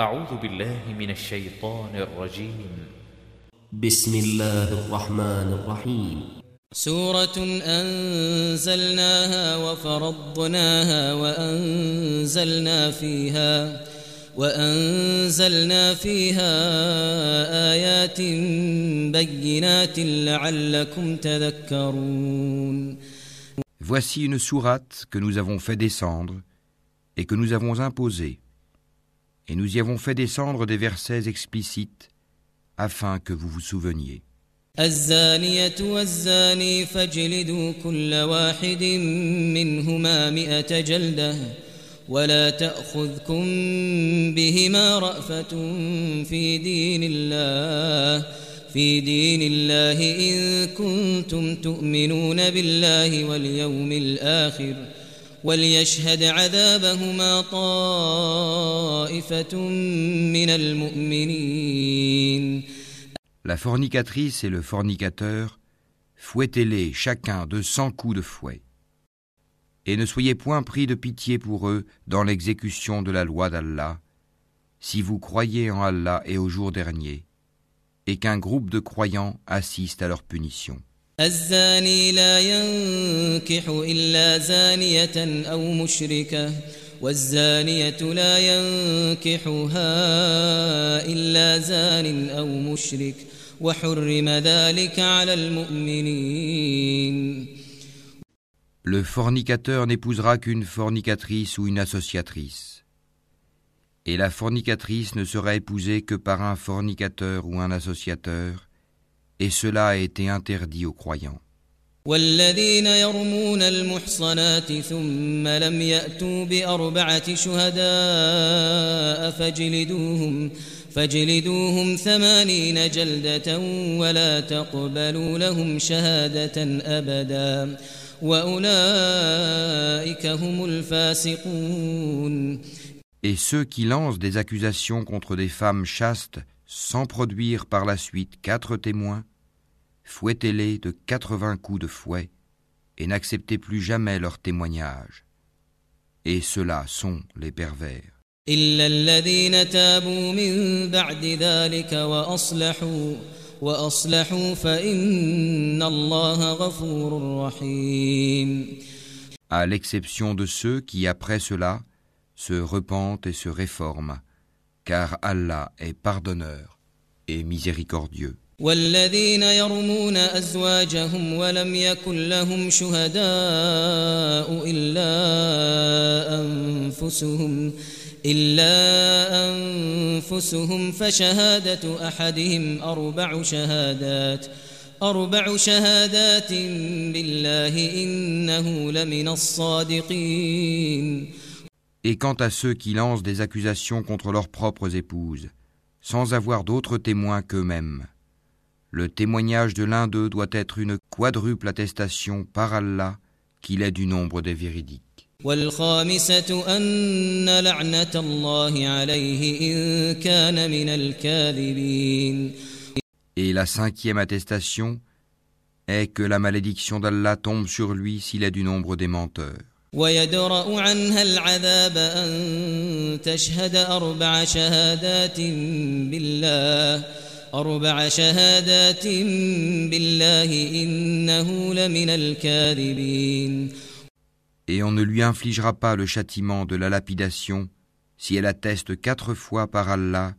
أعوذ بالله من الشيطان الرجيم. بسم الله الرحمن الرحيم. سورة أنزلناها وفرضناها وأنزلنا فيها وأنزلنا فيها آيات بينات لعلكم تذكرون. Voici une sourate que nous avons fait descendre et que nous avons imposée. Et nous y avons fait descendre des versets explicites afin que vous vous souveniez. الزانية والزاني فاجلدوا كل واحد منهما مئة جلدة ولا تأخذكم بهما رأفة في دين الله في دين الله إن كنتم تؤمنون بالله واليوم الآخر وليشهد عذابهما طائفة من المؤمنين La fornicatrice et le fornicateur, fouettez-les chacun de cent coups de fouet. Et ne soyez point pris de pitié pour eux dans l'exécution de la loi d'Allah, si vous croyez en Allah et au jour dernier, et qu'un groupe de croyants assiste à leur punition. الزاني لا ينكح إلا زانية أو مشركة والزانية لا ينكحها إلا زان أو مشرك وحرم ذلك على المؤمنين Le fornicateur n'épousera qu'une fornicatrice ou une associatrice. Et la fornicatrice ne sera épousée que par un fornicateur ou un associateur, et cela a été interdit aux croyants. والذين يرمون المحصنات ثم لم يأتوا بأربعة شهداء فاجلدوهم فاجلدوهم ثمانين جلدة ولا تقبلوا لهم شهادة أبدا وأولئك هم الفاسقون Et ceux qui lancent des accusations contre des femmes chastes sans produire par la suite quatre témoins, fouettez-les de quatre-vingts coups de fouet et n'acceptez plus jamais leur témoignage. Et ceux-là sont les pervers. إلا الذين تابوا من بعد ذلك وأصلحوا وأصلحوا فإن الله غفور رحيم À l'exception de ceux qui, après cela, se repentent et se réforment, Car Allah est pardonneur et miséricordieux. والذين يرمون أزواجهم ولم يكن لهم شهداء إلا أنفسهم إلا أنفسهم فشهادة أحدهم أربع شهادات أربع شهادات بالله إنه لمن الصادقين Et quant à ceux qui lancent des accusations contre leurs propres épouses, sans avoir d'autres témoins qu'eux-mêmes, le témoignage de l'un d'eux doit être une quadruple attestation par Allah qu'il est du nombre des véridiques. Et la cinquième attestation est que la malédiction d'Allah tombe sur lui s'il est du nombre des menteurs. ويدرأ عنها العذاب أن تشهد أربع شهادات بالله أربع شهادات بالله إنه لمن الكاذبين Et on ne lui infligera pas le châtiment de la lapidation si elle atteste quatre fois par Allah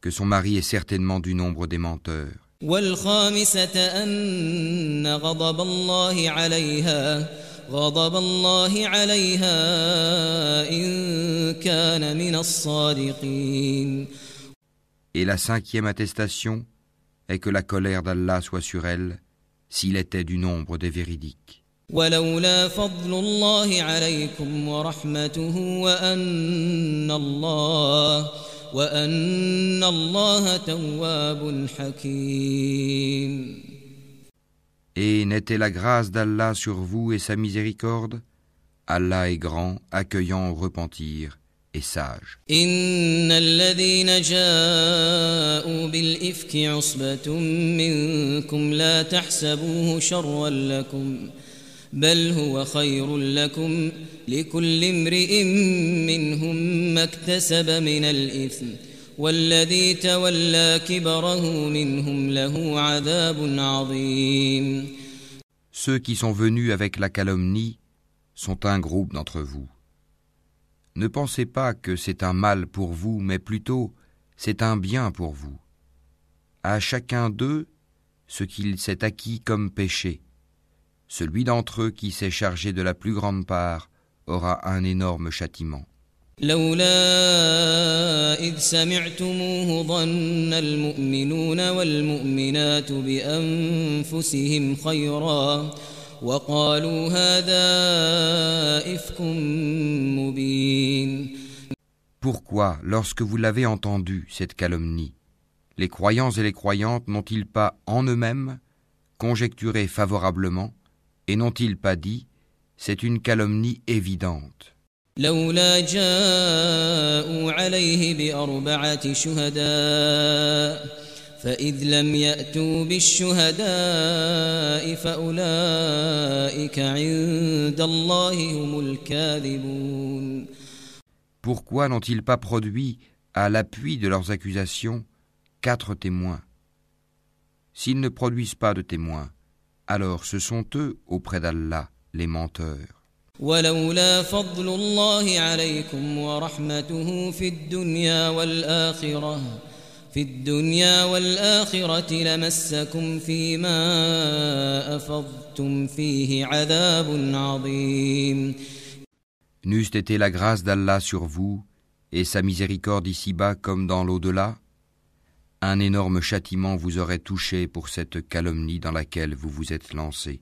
que son mari est certainement du nombre des menteurs. والخامسة أن غضب الله عليها غضب الله عليها إن كان من الصادقين Et la cinquième attestation est que la colère d'Allah soit sur elle s'il était du nombre des véridiques. ولولا فضل الله عليكم ورحمته وأن الله وأن الله تواب حكيم Et n'était la grâce d'Allah sur vous et sa miséricorde Allah est grand, accueillant au repentir et sage. إن بل هو خير لكم لكل امرئ منهم ما اكتسب من الإثم والذي تولى كبره منهم له عذاب عظيم Ceux qui sont venus avec la calomnie sont un groupe d'entre vous. Ne pensez pas que c'est un mal pour vous, mais plutôt c'est un bien pour vous. À chacun d'eux ce qu'il s'est acquis comme péché. Celui d'entre eux qui s'est chargé de la plus grande part aura un énorme châtiment. لولا إذ سمعتموه ظن المؤمنون والمؤمنات بأنفسهم خيرا وقالوا هذا إفك مبين Pourquoi, lorsque vous l'avez entendu, cette calomnie, les croyants et les croyantes n'ont-ils pas en eux-mêmes conjecturé favorablement et n'ont-ils pas dit c'est une calomnie évidente لولا جاءوا عليه بأربعة شهداء فإذ لم يأتوا بالشهداء فأولئك عند الله هم الكاذبون Pourquoi n'ont-ils pas produit, à l'appui de leurs accusations, quatre témoins S'ils ne produisent pas de témoins, alors ce sont eux, auprès d'Allah, les menteurs. ولولا فضل الله عليكم ورحمته في الدنيا والآخرة في الدنيا والآخرة لمسكم فيما أفضتم فيه عذاب عظيم N'eût été la grâce d'Allah sur vous et sa miséricorde ici-bas comme dans l'au-delà, un énorme châtiment vous aurait touché pour cette calomnie dans laquelle vous vous êtes lancé.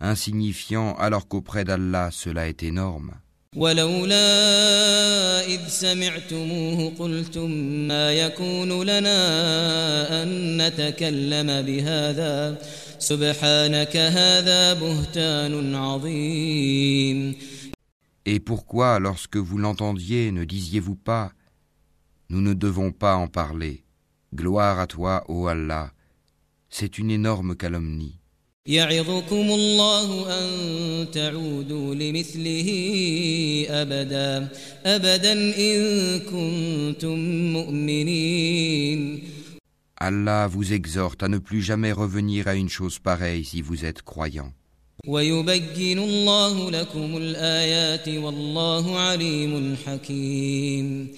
insignifiant alors qu'auprès d'Allah cela est énorme. ولولا إذ سمعتموه قلتم ما يكون لنا أن نتكلم بهذا سبحانك هذا بهتان عظيم Et pourquoi, lorsque vous l'entendiez, ne disiez-vous pas Nous ne devons pas en parler. Gloire à toi, ô Allah. C'est une énorme calomnie. يعظكم الله أن تعودوا لمثله أبدا أبدا إن كنتم مؤمنين Allah vous exhorte à ne plus jamais revenir à une chose pareille si vous êtes croyant. ويبين الله لكم الآيات والله عليم حكيم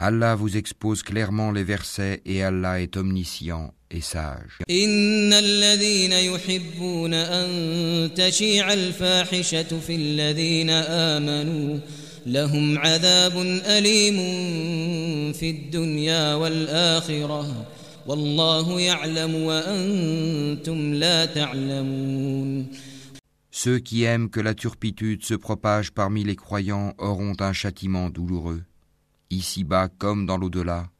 Allah vous expose clairement les versets et Allah est omniscient et sage. إن الذين يحبون أن تشيع الفاحشة في الذين آمنوا لهم عذاب أليم في الدنيا والآخرة والله يعلم وأنتم لا تعلمون Ceux qui aiment que la turpitude se propage parmi les croyants auront un châtiment douloureux, ici-bas comme dans l'au-delà.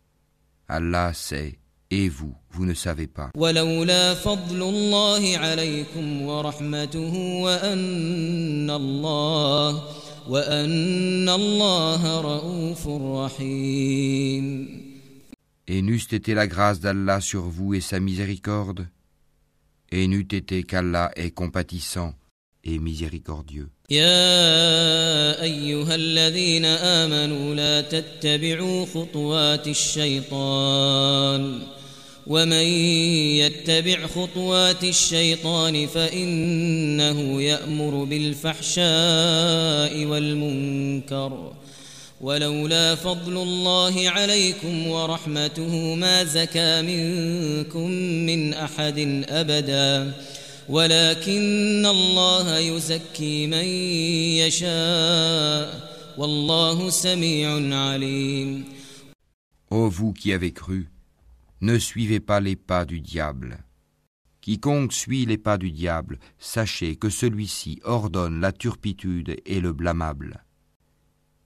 Allah sait, et vous, vous ne savez pas. ولولا فضل الله عليكم ورحمته وأن الله وأن الله رؤوف رحيم Et n'eût été la grâce d'Allah sur vous et sa miséricorde, et n'eût été qu'Allah est compatissant et miséricordieux. يا أيها الذين آمنوا لا تتبعوا خطوات الشيطان ومن يتبع خطوات الشيطان فإنه يأمر بالفحشاء والمنكر ولولا فضل الله عليكم ورحمته ما زكى منكم من أحد أبدا ولكن الله يزكي من يشاء والله سميع عليم. Ô vous qui avez cru, ne suivez pas les pas du diable. Quiconque suit les pas du diable, sachez que celui-ci ordonne la turpitude et le blâmable.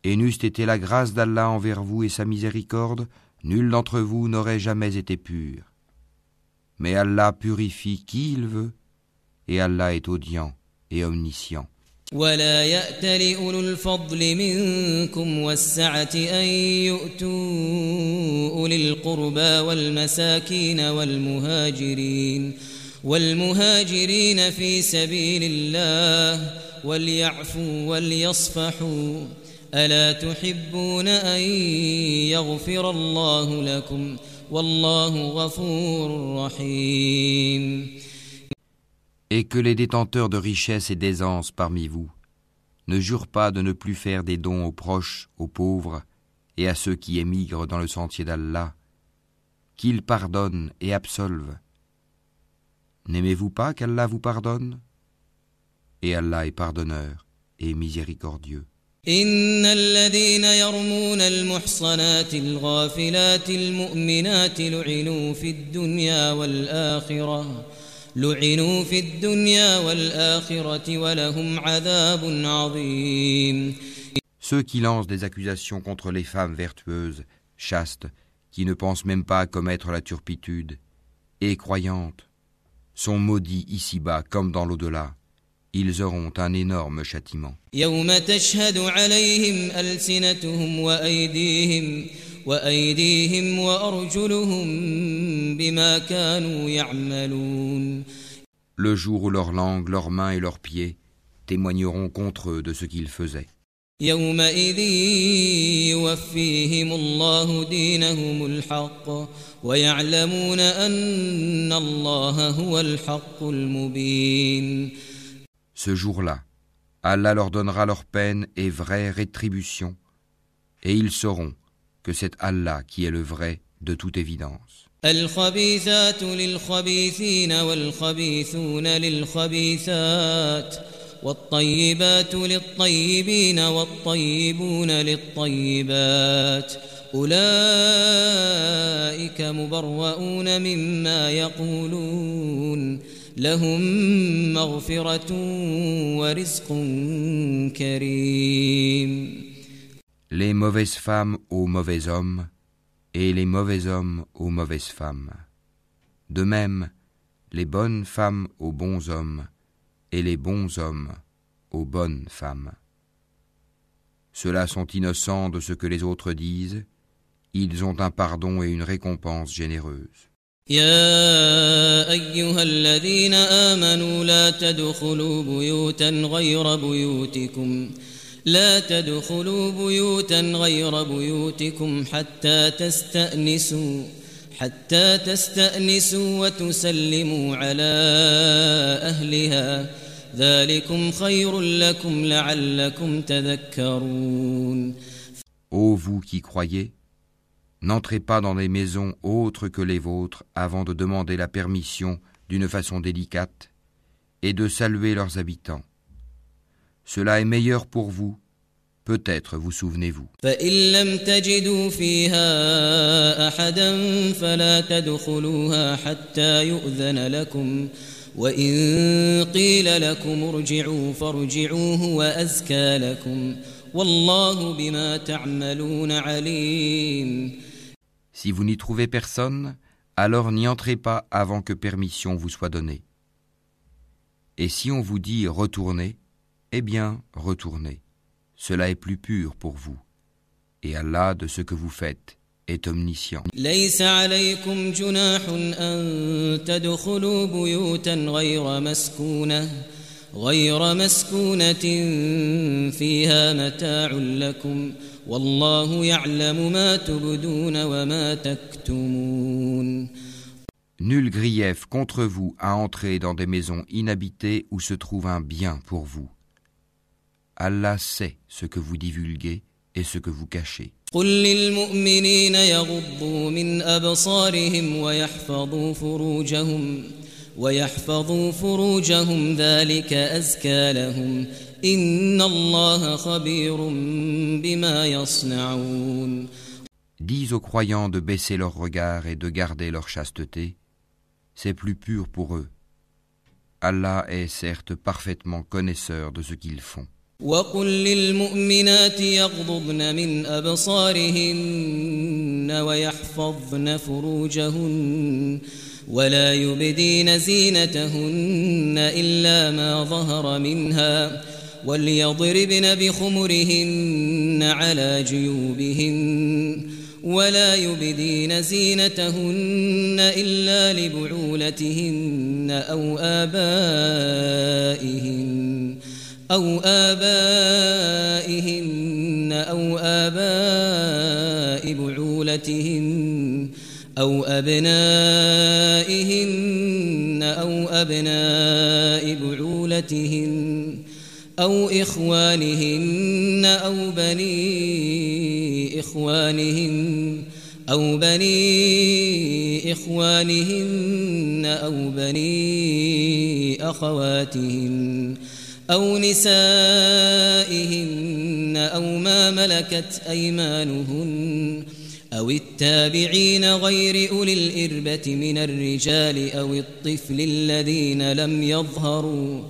Et n'eût été la grâce d'Allah envers vous et sa miséricorde, nul d'entre vous n'aurait jamais été pur. Mais Allah purifie qui il veut, et Allah est audient et omniscient. ولا يأت لأولو الفضل منكم والسعة أن يؤتوا أولي القربى والمساكين والمهاجرين والمهاجرين في سبيل الله وليعفوا وليصفحوا ألا تحبون أن يغفر الله لكم والله غفور رحيم Et que les détenteurs de richesses et d'aisance parmi vous ne jurent pas de ne plus faire des dons aux proches, aux pauvres et à ceux qui émigrent dans le sentier d'Allah, qu'ils pardonnent et absolvent. N'aimez-vous pas qu'Allah vous pardonne? Et Allah est pardonneur et miséricordieux. Ceux qui lancent des accusations contre les femmes vertueuses, chastes, qui ne pensent même pas à commettre la turpitude, et croyantes, sont maudits ici-bas comme dans l'au-delà. Ils auront un énorme châtiment. Le jour où leur langue, leurs mains et leurs pieds témoigneront contre eux de ce qu'ils faisaient. Ce jour-là, Allah leur donnera leur peine et vraie rétribution, et ils sauront que c'est Allah qui est le vrai de toute évidence. الخبيثات للخبيثين والخبيثون للخبيثات والطيبات للطيبين والطيبون للطيبات أولئك مبرؤون مما يقولون لهم مغفرة ورزق كريم les mauvaises femmes aux mauvais hommes et les mauvais hommes aux mauvaises femmes. De même, les bonnes femmes aux bons hommes et les bons hommes aux bonnes femmes. Ceux-là sont innocents de ce que les autres disent, ils ont un pardon et une récompense généreuse. لا تدخلوا بيوتا غير بيوتكم حتى تستأنسوا حتى تستأنسوا وتسلموا على أهلها ذلكم خير لكم لعلكم تذكرون Ô vous qui croyez, n'entrez pas dans des maisons autres que les vôtres avant de demander la permission d'une façon délicate et de saluer leurs habitants. Cela est meilleur pour vous. Peut-être vous souvenez-vous. Si vous n'y trouvez personne, alors n'y entrez pas avant que permission vous soit donnée. Et si on vous dit retournez, eh bien, retournez. Cela est plus pur pour vous. Et Allah, de ce que vous faites, est omniscient. ليس عليكم جناح أن تدخلوا بيوتا غير مسكونة غير مسكونة فيها متاع لكم والله يعلم ما تبدون وما تكتمون Nul grief contre vous à entrer dans des maisons inhabitées où se trouve un bien pour vous. Allah sait ce que vous divulguez et ce que vous cachez. Dis aux croyants de baisser leur regard et de garder leur chasteté, c'est plus pur pour eux, Allah est certes parfaitement connaisseur de ce qu'ils font. وقل للمؤمنات يغضضن من أبصارهن ويحفظن فروجهن ولا يبدين زينتهن إلا ما ظهر منها وليضربن بخمرهن على جيوبهن ولا يبدين زينتهن إلا لبعولتهن أو آبائهن أو آبائهن أو آباء بعولتهن أو أبنائهن أو أبناء بعولتهن أو إخوانهن أو بني إخوانهن أو بني إخوانهن أو بني أخواتهن أو نسائهن أو ما ملكت أيمانهن أو التابعين غير أولي الإربة من الرجال أو الطفل الذين لم يظهروا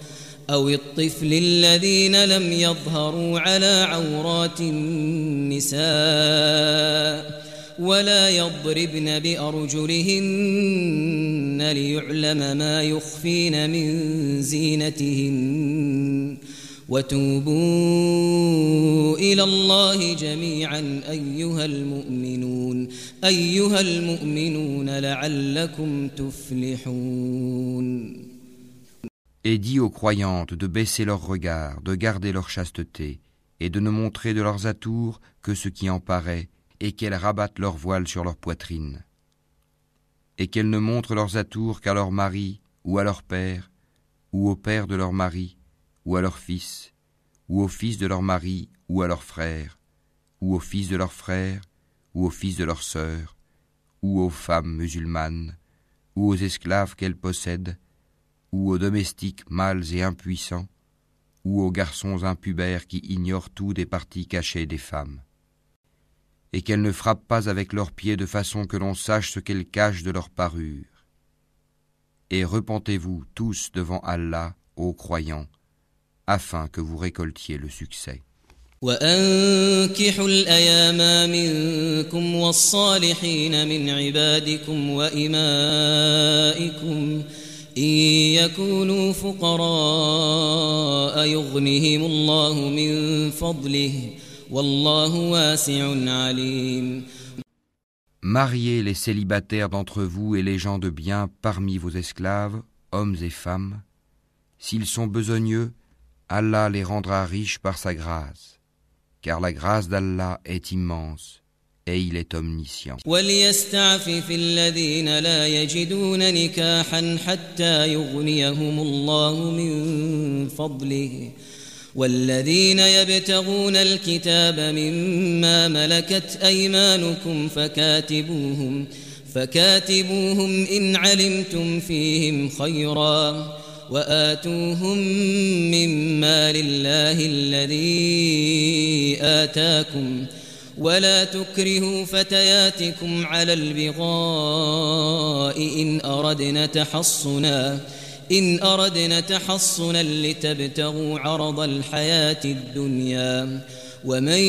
أو الطفل الذين لم يظهروا على عورات النساء ولا يضربن بأرجلهن ليعلم ما يخفين من زينتهن وتوبوا إلى الله جميعا أيها المؤمنون أيها المؤمنون لعلكم تفلحون Et dis aux croyantes de baisser leurs regards, de garder leur chasteté, et de ne montrer de leurs atours que ce qui en paraît, et qu'elles rabattent leur voile sur leur poitrine. Et qu'elles ne montrent leurs atours qu'à leur mari, ou à leur père, ou au père de leur mari, ou à leur fils, ou au fils de leur mari, ou à leur frère, ou au fils de leur frère, ou au fils de leur sœur, ou aux femmes musulmanes, ou aux esclaves qu'elles possèdent, ou aux domestiques mâles et impuissants, ou aux garçons impubères qui ignorent tout des parties cachées des femmes Et qu'elles ne frappent pas avec leurs pieds de façon que l'on sache ce qu'elles cachent de leur parure. Et repentez-vous tous devant Allah, ô croyants, afin que vous récoltiez le succès. وأنكحوا الأيام منكم والصالحين من عبادكم وإمائكم إن يكونوا فقراء يغنهم الله من فضله Mariez les célibataires d'entre vous et les gens de bien parmi vos esclaves, hommes et femmes. S'ils sont besogneux, Allah les rendra riches par sa grâce, car la grâce d'Allah est immense et il est omniscient. والذين يبتغون الكتاب مما ملكت أيمانكم فكاتبوهم فكاتبوهم إن علمتم فيهم خيرا وآتوهم مما لله الذي آتاكم ولا تكرهوا فتياتكم على البغاء إن أردنا تحصنا إن أردنا تحصنا لتبتغوا عرض الحياة الدنيا ومن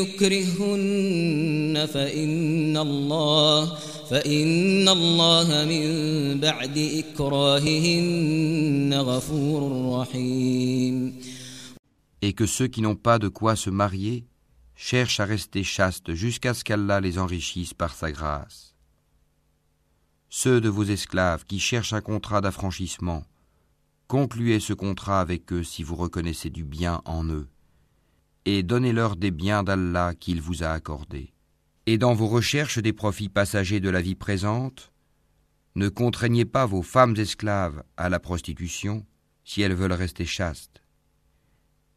يكرهن فإن الله فإن الله من بعد إكراههن غفور رحيم Et que ceux qui n'ont pas de quoi se marier cherchent à rester chastes jusqu'à ce qu'Allah les enrichisse par sa grâce. Ceux de vos esclaves qui cherchent un contrat d'affranchissement, concluez ce contrat avec eux si vous reconnaissez du bien en eux, et donnez-leur des biens d'Allah qu'il vous a accordés. Et dans vos recherches des profits passagers de la vie présente, ne contraignez pas vos femmes esclaves à la prostitution si elles veulent rester chastes.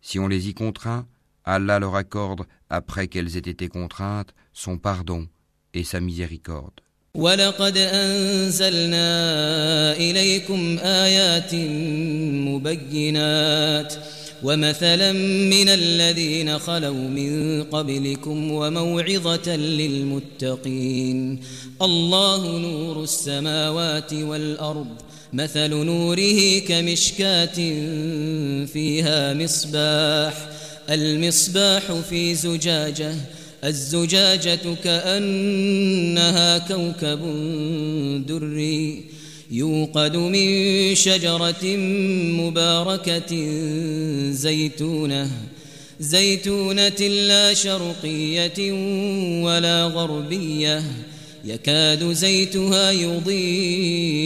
Si on les y contraint, Allah leur accorde, après qu'elles aient été contraintes, son pardon et sa miséricorde. ولقد أنزلنا إليكم آيات مبينات ومثلا من الذين خلوا من قبلكم وموعظة للمتقين الله نور السماوات والأرض مثل نوره كمشكاة فيها مصباح المصباح في زجاجة الزجاجة كأنها كوكب دري يوقد من شجرة مباركة زيتونة زيتونة لا شرقية ولا غربية يكاد زيتها يضيء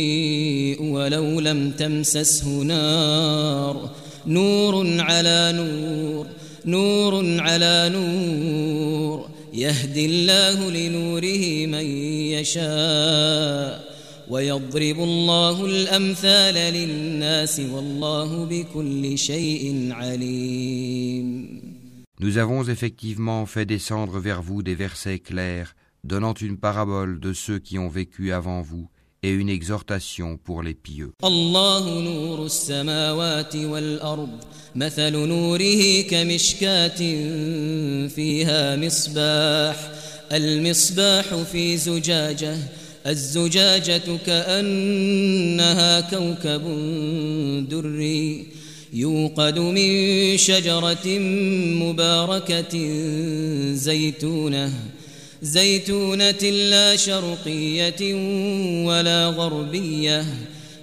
ولو لم تمسسه نار نور على نور. نور على نور يهدي الله لنوره من يشاء ويضرب الله الأمثال للناس والله بكل شيء عليم Nous avons effectivement fait descendre vers vous des versets clairs, donnant une parabole de ceux qui ont vécu avant vous et une exhortation pour les pieux. الله نور السماوات والأرض مثل نوره كمشكاة فيها مصباح المصباح في زجاجة الزجاجة كأنها كوكب دري يوقد من شجرة مباركة زيتونة زيتونة لا شرقية ولا غربية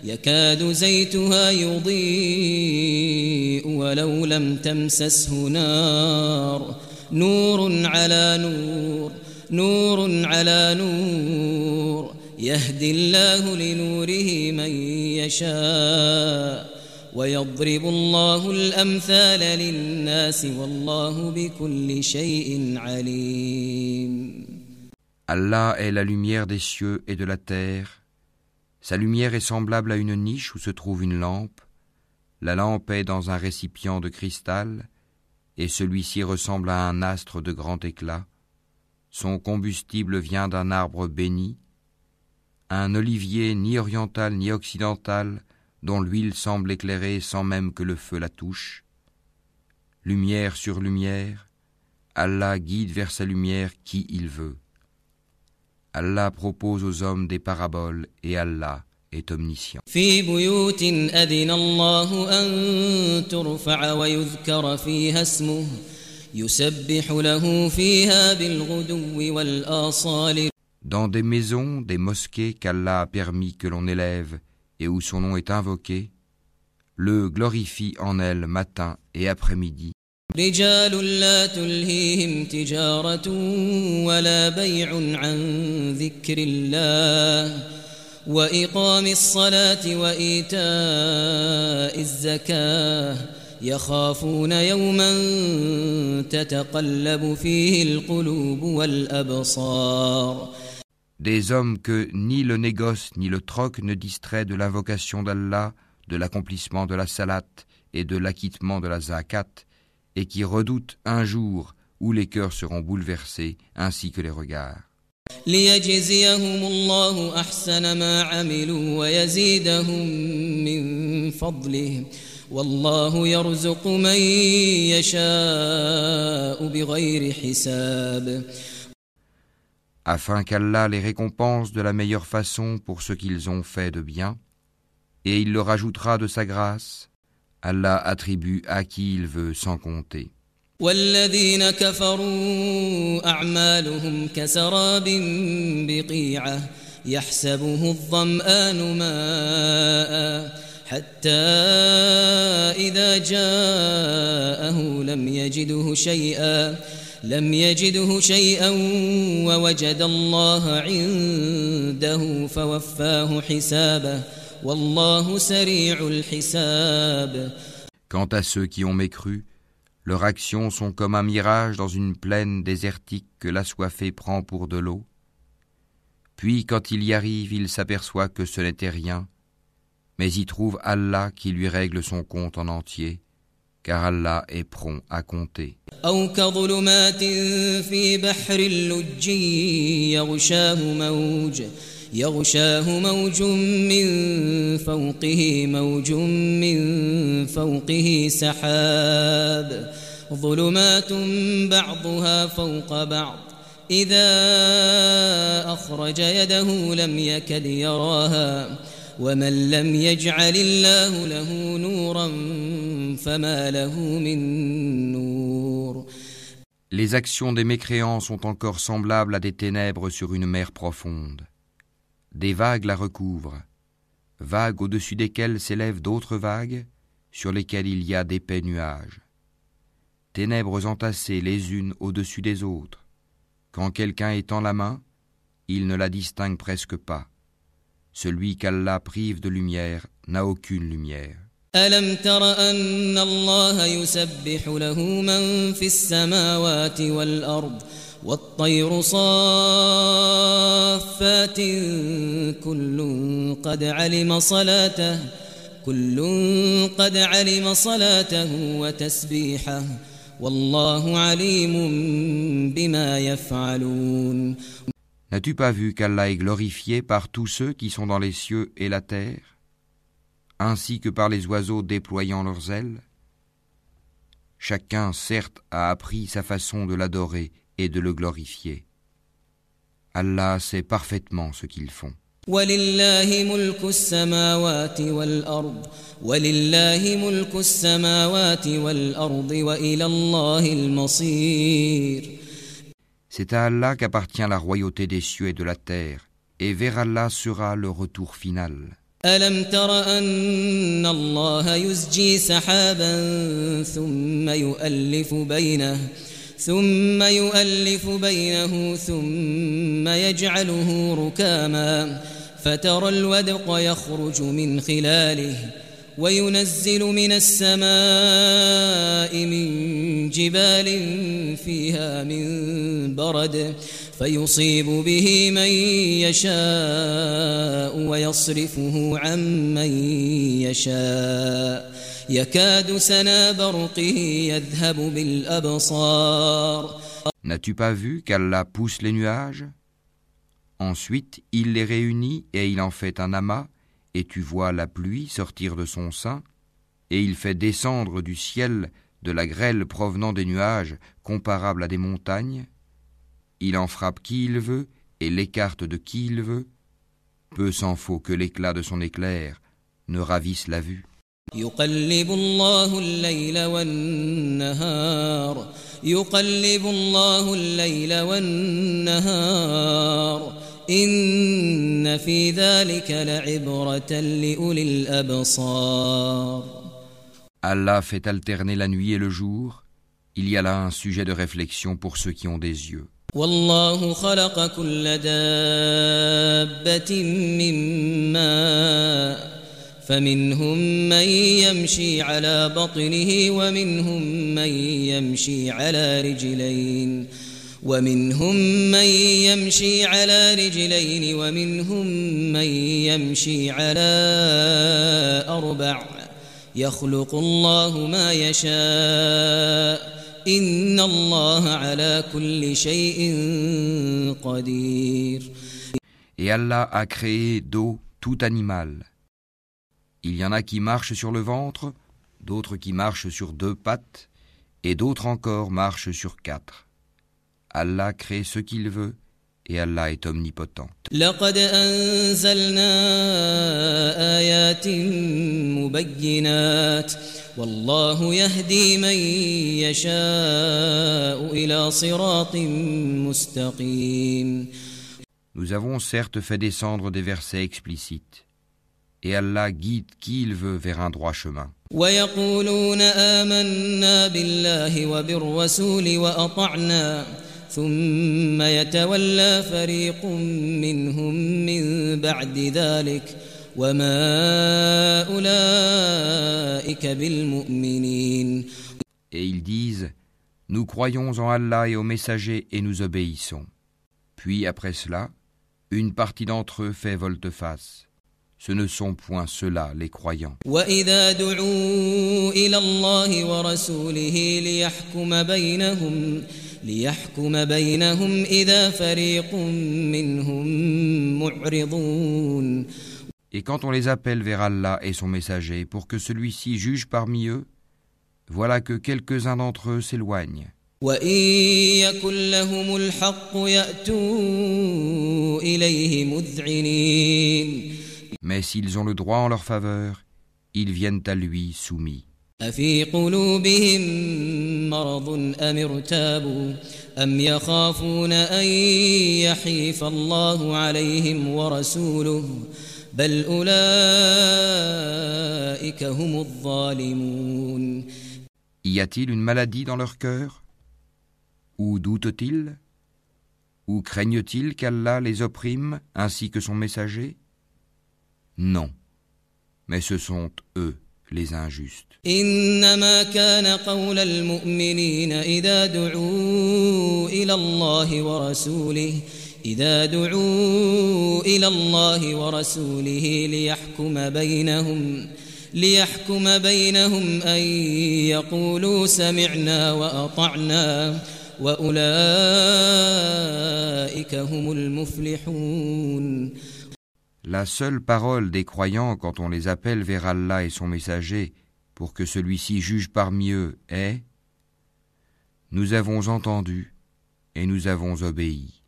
يكاد زيتها يضيء ولو لم تمسسه نار. نور على نور نور على نور يهدي الله لنوره من يشاء. ويضرب الله الأمثال للناس والله بكل شيء عليم. Allah est la lumière des cieux et de la terre. Sa lumière est semblable à une niche où se trouve une lampe. La lampe est dans un récipient de cristal, et celui-ci ressemble à un astre de grand éclat. Son combustible vient d'un arbre béni, un olivier ni oriental ni occidental, dont l'huile semble éclairer sans même que le feu la touche. Lumière sur lumière, Allah guide vers sa lumière qui il veut. Allah propose aux hommes des paraboles et Allah est omniscient. Dans des maisons, des mosquées qu'Allah a permis que l'on élève et où son nom est invoqué, le glorifie en elles matin et après-midi رجال لا تلهيهم تجارة ولا بيع عن ذكر الله وإقام الصلاة وإيتاء الزكاة يخافون يوما تتقلب فيه القلوب والأبصار Des hommes que ni le négoce ni le troc ne distrait de l'invocation d'Allah, de l'accomplissement de la salat et de l'acquittement de la zakat, et qui redoutent un jour où les cœurs seront bouleversés ainsi que les regards. Afin qu'Allah les récompense de la meilleure façon pour ce qu'ils ont fait de bien, et il leur ajoutera de sa grâce, Allah attribue à qui il veut sans compter. والذين كفروا أعمالهم كسراب بقيعة يحسبه الظمآن ماء حتى إذا جاءه لم يجده شيئا لم يجده شيئا ووجد الله عنده فوفاه حسابه Quant à ceux qui ont mécru, leurs actions sont comme un mirage dans une plaine désertique que l'assoiffé prend pour de l'eau. Puis quand il y arrive, il s'aperçoit que ce n'était rien, mais y trouve Allah qui lui règle son compte en entier, car Allah est prompt à compter. يغشاه موج من فوقه موج من فوقه سحاب. ظلمات بعضها فوق بعض. إذا أخرج يده لم يكد يراها. ومن لم يجعل الله له نورا فما له من نور. Les actions des mécréants sont encore semblables à des ténèbres sur une mer profonde. Des vagues la recouvrent, vagues au-dessus desquelles s'élèvent d'autres vagues, sur lesquelles il y a d'épais nuages. Ténèbres entassées les unes au-dessus des autres. Quand quelqu'un étend la main, il ne la distingue presque pas. Celui qu'Allah prive de lumière n'a aucune lumière. ألم تر أن الله يسبح له من في السماوات والأرض والطير صافات كل قد علم صلاته كل قد علم صلاته وتسبيحه والله عليم بما يفعلون N'as-tu pas vu qu'Allah est glorifié par tous ceux qui sont dans les cieux et la terre, ainsi que par les oiseaux déployant leurs ailes Chacun, certes, a appris sa façon de l'adorer et de le glorifier. Allah sait parfaitement ce qu'ils font. ولله ملك السماوات والأرض ولله ملك السماوات والأرض وإلى الله المصير C'est à Allah qu'appartient la royauté des cieux et de la terre, et vers Allah sera le retour final. ألم تر أن الله يزجي سحابا ثم يؤلف بينه ثم يؤلف بينه ثم يجعله ركاما. فترى الودق يخرج من خلاله وينزل من السماء من جبال فيها من برد. فيصيب به من يشاء ويصرفه عن من يشاء يكاد سنا برقه يذهب بالأبصار N'as-tu pas vu qu'Allah pousse les nuages Ensuite, il les réunit et il en fait un amas, et tu vois la pluie sortir de son sein, et il fait descendre du ciel de la grêle provenant des nuages comparable à des montagnes. Il en frappe qui il veut et l'écarte de qui il veut. Peu s'en faut que l'éclat de son éclair ne ravisse la vue. يقلب الله الليل والنهار يقلب الله الليل والنهار إن في ذلك لعبرة لأولي الأبصار Allah fait alterner la nuit et le jour. Il y a là un sujet de réflexion pour ceux qui ont des yeux. والله خلق كل دابة من ماء فمنهم من يمشي على بطنه ومنهم من يمشي على رجلين ومنهم من يمشي على رجلين ومنهم من يمشي على أربع يخلق الله ما يشاء إن الله على كل شيء قدير Et Allah a créé d'eau tout animal. Il y en a qui marchent sur le ventre, d'autres qui marchent sur deux pattes, et d'autres encore marchent sur quatre. Allah crée ce qu'il veut, et Allah est omnipotent. لقد أنزلنا آيات مبينات والله يهدي من يشاء إلى صراط مستقيم Nous avons certes fait descendre des versets explicites, et Allah guide qui il veut vers un droit chemin. ويقولون آمنا بالله وبالرسول وأطعنا ثم يتولى فريق منهم من بعد ذلك Et ils disent Nous croyons en Allah et aux messagers et nous obéissons. Puis après cela, une partie d'entre eux fait volte-face. Ce ne sont point ceux-là les croyants. وإذا دعوا إلى الله ورسوله ليحكم بينهم ليحكم بينهم إذا فريق منهم معرضون Et quand on les appelle vers Allah et son messager pour que celui-ci juge parmi eux, voilà que quelques-uns d'entre eux s'éloignent. وإن يكن لهم الحق يأتوا إليه مذعنين Mais s'ils ont le droit en leur faveur, ils viennent à lui soumis. أفي قلوبهم مرض أم ارتابوا أم يخافون أن يحيف الله عليهم ورسوله بل أولئك هم الظالمون Y a-t-il une maladie dans leur cœur Ou doutent-ils Ou craignent-ils qu'Allah les opprime ainsi que son messager Non, mais ce sont eux les injustes. إنما كان قول المؤمنين إذا دعوا إلى الله ورسوله إذا دعوا إلى الله ورسوله ليحكم بينهم ليحكم بينهم أن يقولوا سمعنا وأطعنا وأولئك هم المفلحون La seule parole des croyants quand on les appelle vers Allah et son messager pour que celui-ci juge parmi eux est Nous avons entendu et nous avons obéi.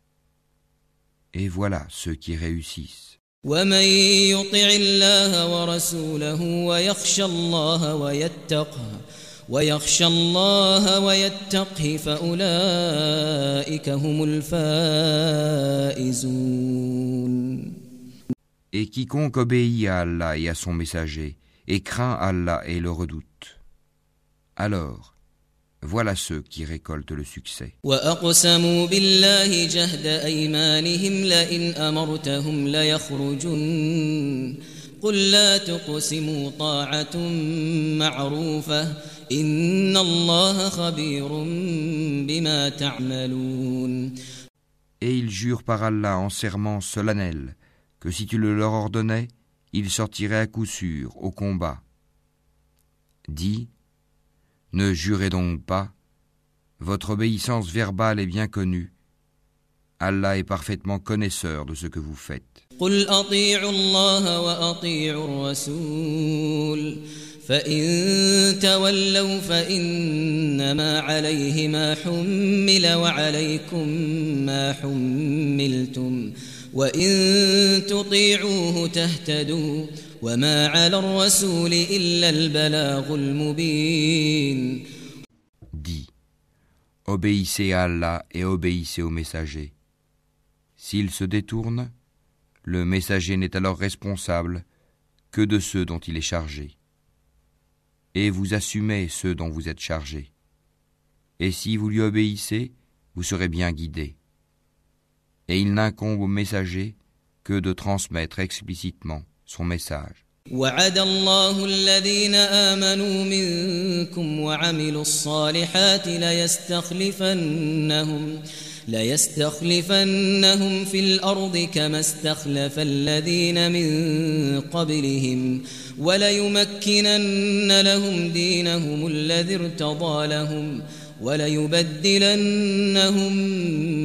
Et voilà ceux qui réussissent. ومن يطع الله ورسوله ويخشى الله ويتقه ويخشى الله ويتقه فأولئك هم الفائزون Et quiconque obéit à Allah et à son messager, et craint Allah et le redoute. Alors, voilà ceux qui récoltent le succès. وأقسموا بالله جهد أيمانهم لئن أمرتهم ليخرجن قل لا تقسموا طاعة معروفة إن الله خبير بما تعملون Et ils jurent par Allah en serment solennel que si tu le leur ordonnais, ils sortiraient à coup sûr au combat. Dis, ne jurez donc pas, votre obéissance verbale est bien connue, Allah est parfaitement connaisseur de ce que vous faites. قل أطيعوا الله وأطيعوا الرسول فإن تولوا فإنما عليه ما حمل وعليكم ما حملتم وإن تطيعوه تهتدوا وما على الرسول إلا البلاغ المبين Dis, obéissez à Allah et obéissez au messager. S'il se détourne, le messager n'est alors responsable que de ceux dont il est chargé. Et vous assumez ceux dont vous êtes chargé. Et si vous lui obéissez, vous serez bien guidés. Et il n'incombe au messager que de transmettre explicitement son message. وعد الله الذين آمنوا منكم وعملوا الصالحات ليستخلفنهم ليستخلفنهم في الأرض كما استخلف الذين من قبلهم وليمكنن لهم دينهم الذي ارتضى لهم وليبدلنهم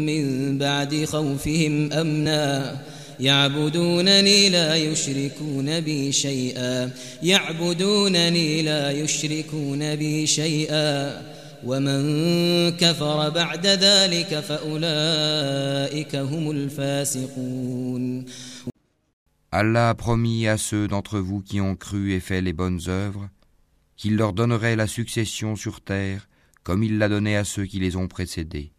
من بعد خوفهم أمنا يعبدونني لا يشركون بي شيئا يعبدونني لا يشركون بي شيئا ومن كفر بعد ذلك فأولئك هم الفاسقون Allah a promis à ceux d'entre vous qui ont cru et fait les bonnes œuvres qu'il leur donnerait la succession sur terre comme il l'a donné à ceux qui les ont précédés.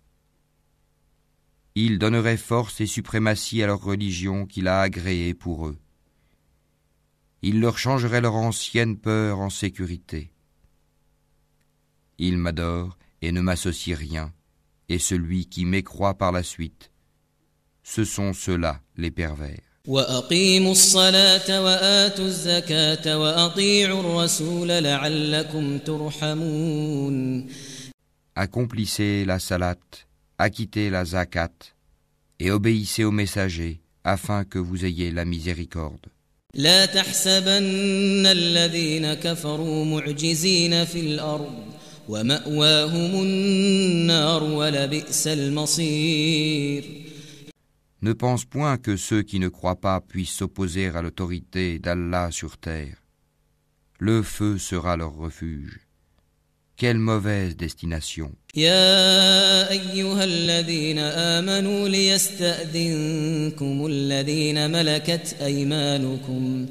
il donnerait force et suprématie à leur religion qu'il a agréée pour eux. Il leur changerait leur ancienne peur en sécurité. Il m'adore et ne m'associe rien, et celui qui m'écroît par la suite, ce sont ceux-là les pervers. Accomplissez la salate acquittez la zakat, et obéissez au messager, afin que vous ayez la miséricorde. لا تحسبن الذين كفروا معجزين في الأرض ومأواهم النار ولبئس المصير Ne pense point que ceux qui ne croient pas puissent s'opposer à l'autorité d'Allah sur terre. Le feu sera leur refuge. Quelle mauvaise destination. يا أيها الذين آمنوا ليستأذنكم الذين ملكت أيمانكم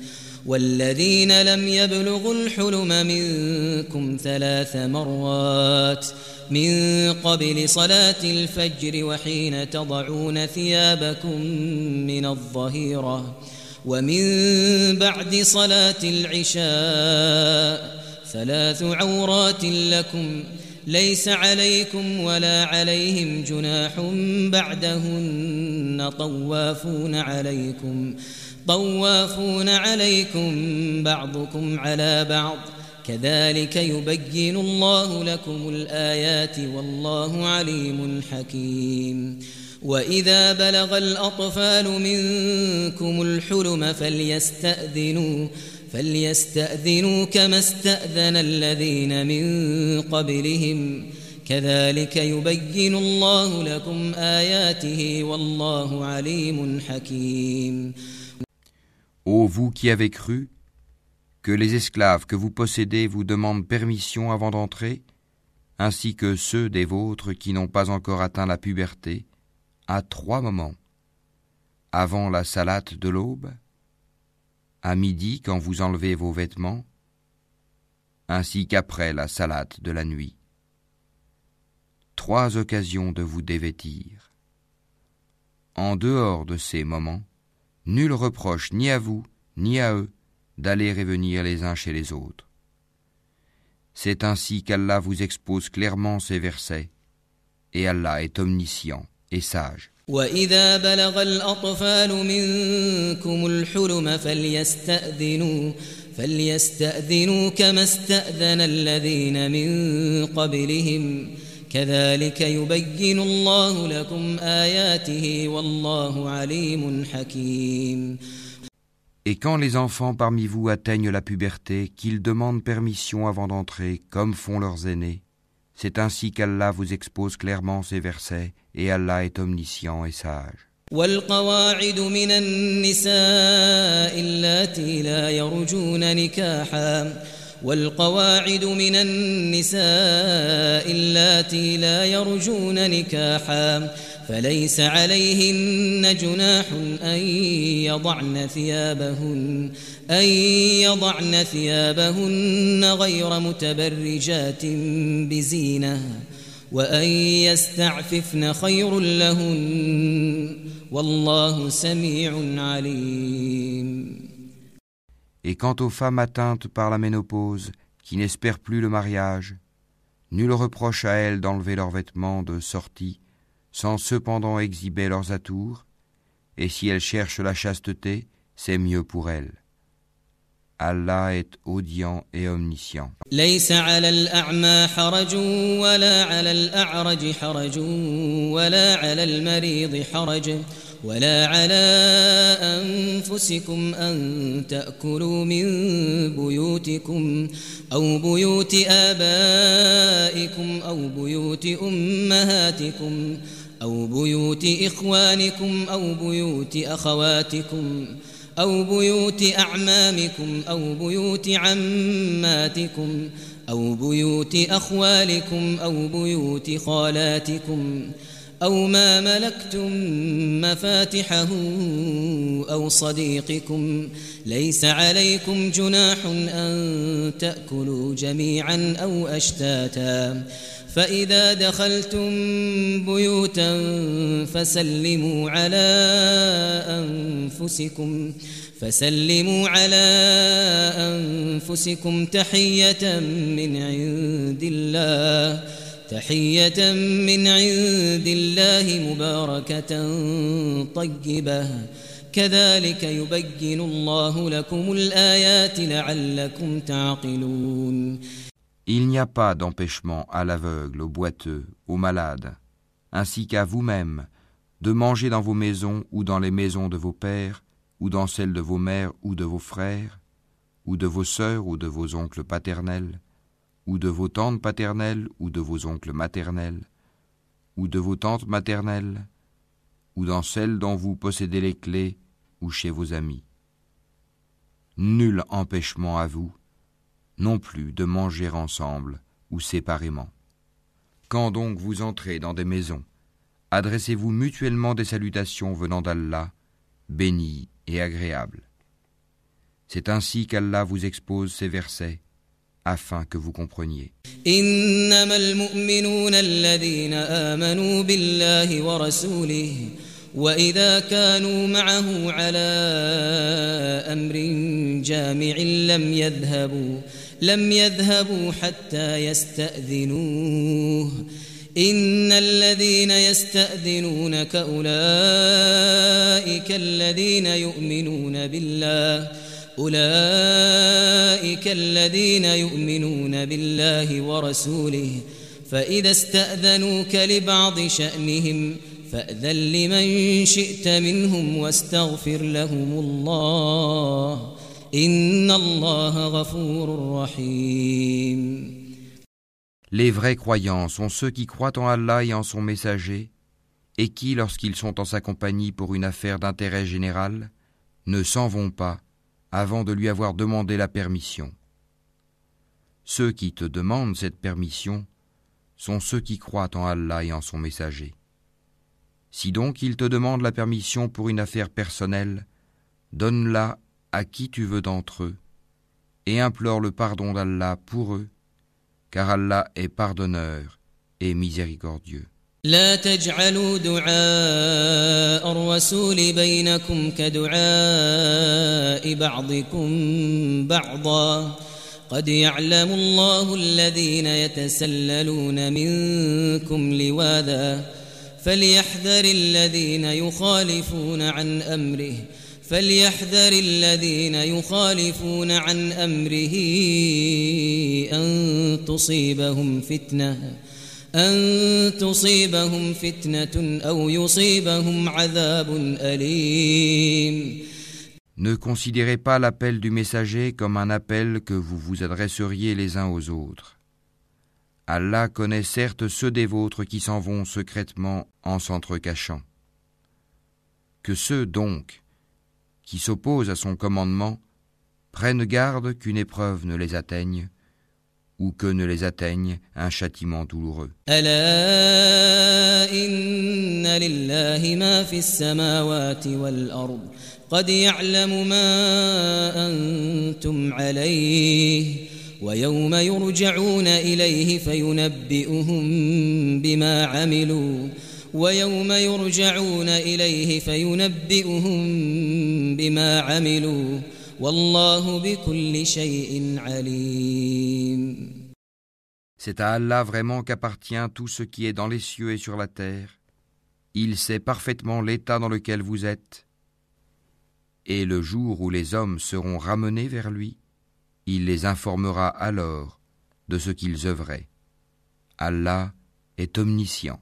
والذين لم يبلغوا الحلم منكم ثلاث مرات من قبل صلاة الفجر وحين تضعون ثيابكم من الظهيرة ومن بعد صلاة العشاء ثلاث عورات لكم ليس عليكم ولا عليهم جناح بعدهن طوافون عليكم طوافون عليكم بعضكم على بعض. كذلك يبين الله لكم الآيات والله عليم حكيم. وإذا بلغ الأطفال منكم الحلم فليستأذنوا فليستأذنوا كما استأذن الذين من قبلهم كذلك يبين الله لكم آياته والله عليم حكيم Ô vous qui avez cru, que les esclaves que vous possédez vous demandent permission avant d'entrer, ainsi que ceux des vôtres qui n'ont pas encore atteint la puberté, à trois moments. Avant la salate de l'aube, à midi quand vous enlevez vos vêtements, ainsi qu'après la salate de la nuit. Trois occasions de vous dévêtir. En dehors de ces moments, nul reproche ni à vous, ni à eux, d'aller et venir les uns chez les autres. C'est ainsi qu'Allah vous expose clairement ces versets, et Allah est omniscient et sage. وإذا بلغ الأطفال منكم الحلم فليستأذنوا فليستأذنوا كما استأذن الذين من قبلهم كذلك يبين الله لكم آياته والله عليم حكيم Et quand les enfants parmi vous atteignent la puberté, qu'ils demandent permission avant d'entrer, comme font leurs aînés, c'est ainsi qu'Allah vous expose clairement ces versets, et Allah est omniscient et sage. والقواعد من النساء اللاتي لا يرجون نكاحا والقواعد من النساء اللاتي لا يرجون نكاحا فليس عليهن جناح أن يضعن ثيابهن أن يضعن ثيابهن غير متبرجات بزينة وأن يستعففن خير لهن والله سميع عليم Et quant aux femmes atteintes par la ménopause, qui n'espèrent plus le mariage, nul reproche à elles d'enlever leurs vêtements de sortie, sans cependant exhiber leurs atours, et si elles cherchent la chasteté, c'est mieux pour elles. Allah est audient et omniscient. ليس على الأعمى حرج ولا على الأعرج حرج ولا على المريض حرج ولا على أنفسكم أن تأكلوا من بيوتكم أو بيوت آبائكم أو بيوت أمهاتكم أو بيوت إخوانكم أو بيوت أخواتكم أو بيوت أعمامكم أو بيوت عماتكم أو بيوت أخوالكم أو بيوت خالاتكم أو ما ملكتم مفاتحه أو صديقكم ليس عليكم جناح أن تأكلوا جميعا أو أشتاتا فإذا دخلتم بيوتا فسلموا على أنفسكم فسلموا على أنفسكم تحية من عند الله تحية من عند الله مباركة طيبة. كذلك يبين الله لكم الآيات لعلكم تعقلون. Il n'y a pas d'empêchement à l'aveugle, au boiteux, aux malades, ainsi qu'à vous-même, de manger dans vos maisons ou dans les maisons de vos pères, ou dans celles de vos mères ou de vos frères, ou de vos sœurs ou de vos oncles paternels, ou de vos tantes paternelles ou de vos oncles maternels, ou de vos tantes maternelles, ou dans celles dont vous possédez les clés, ou chez vos amis. Nul empêchement à vous, non plus de manger ensemble ou séparément. Quand donc vous entrez dans des maisons, adressez-vous mutuellement des salutations venant d'Allah, bénies et agréables. C'est ainsi qu'Allah vous expose ces versets afin que vous compreniez. وإذا كانوا معه على أمر جامع لم يذهبوا لم يذهبوا حتى يستأذنوه. إن الذين يستأذنونك أولئك الذين يؤمنون بالله أولئك الذين يؤمنون بالله ورسوله. فإذا استأذنوك لبعض شأنهم ۖ Les vrais croyants sont ceux qui croient en Allah et en son messager, et qui, lorsqu'ils sont en sa compagnie pour une affaire d'intérêt général, ne s'en vont pas avant de lui avoir demandé la permission. Ceux qui te demandent cette permission sont ceux qui croient en Allah et en son messager. Si donc il te demande la permission pour une affaire personnelle, donne-la à qui tu veux d'entre eux, et implore le pardon d'Allah pour eux, car Allah est pardonneur et miséricordieux. لا تجعلوا دعاء الرسول بينكم كدعاء بعضكم بعضا قد يعلم الله الذين يتسللون منكم لواذا فليحذر الذين يخالفون عن أمره فليحذر الذين يخالفون عن أمره أن تصيبهم فتنة أن تصيبهم فتنة أو يصيبهم عذاب أليم Ne considérez pas l'appel du messager comme un appel que vous vous adresseriez les uns aux autres. Allah connaît certes ceux des vôtres qui s'en vont secrètement en s'entrecachant. Que ceux donc qui s'opposent à son commandement prennent garde qu'une épreuve ne les atteigne ou que ne les atteigne un châtiment douloureux. ويوم يرجعون إليه فينبئهم بما عملوا ويوم يرجعون إليه فينبئهم بما عملوا والله بكل شيء عليم C'est à Allah vraiment qu'appartient tout ce qui est dans les cieux et sur la terre. Il sait parfaitement l'état dans lequel vous êtes. Et le jour où les hommes seront ramenés vers lui, il les informera alors de ce qu'ils œuvraient. Allah est omniscient.